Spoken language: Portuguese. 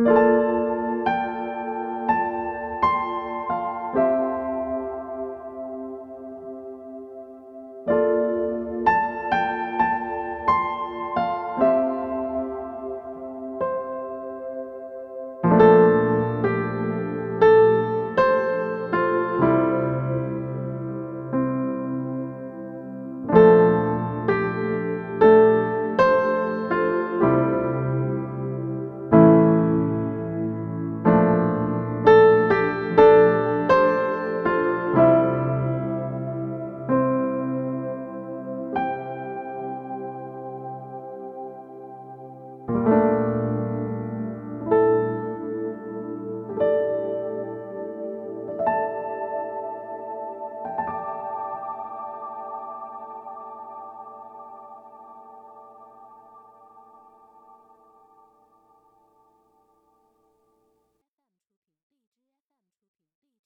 Música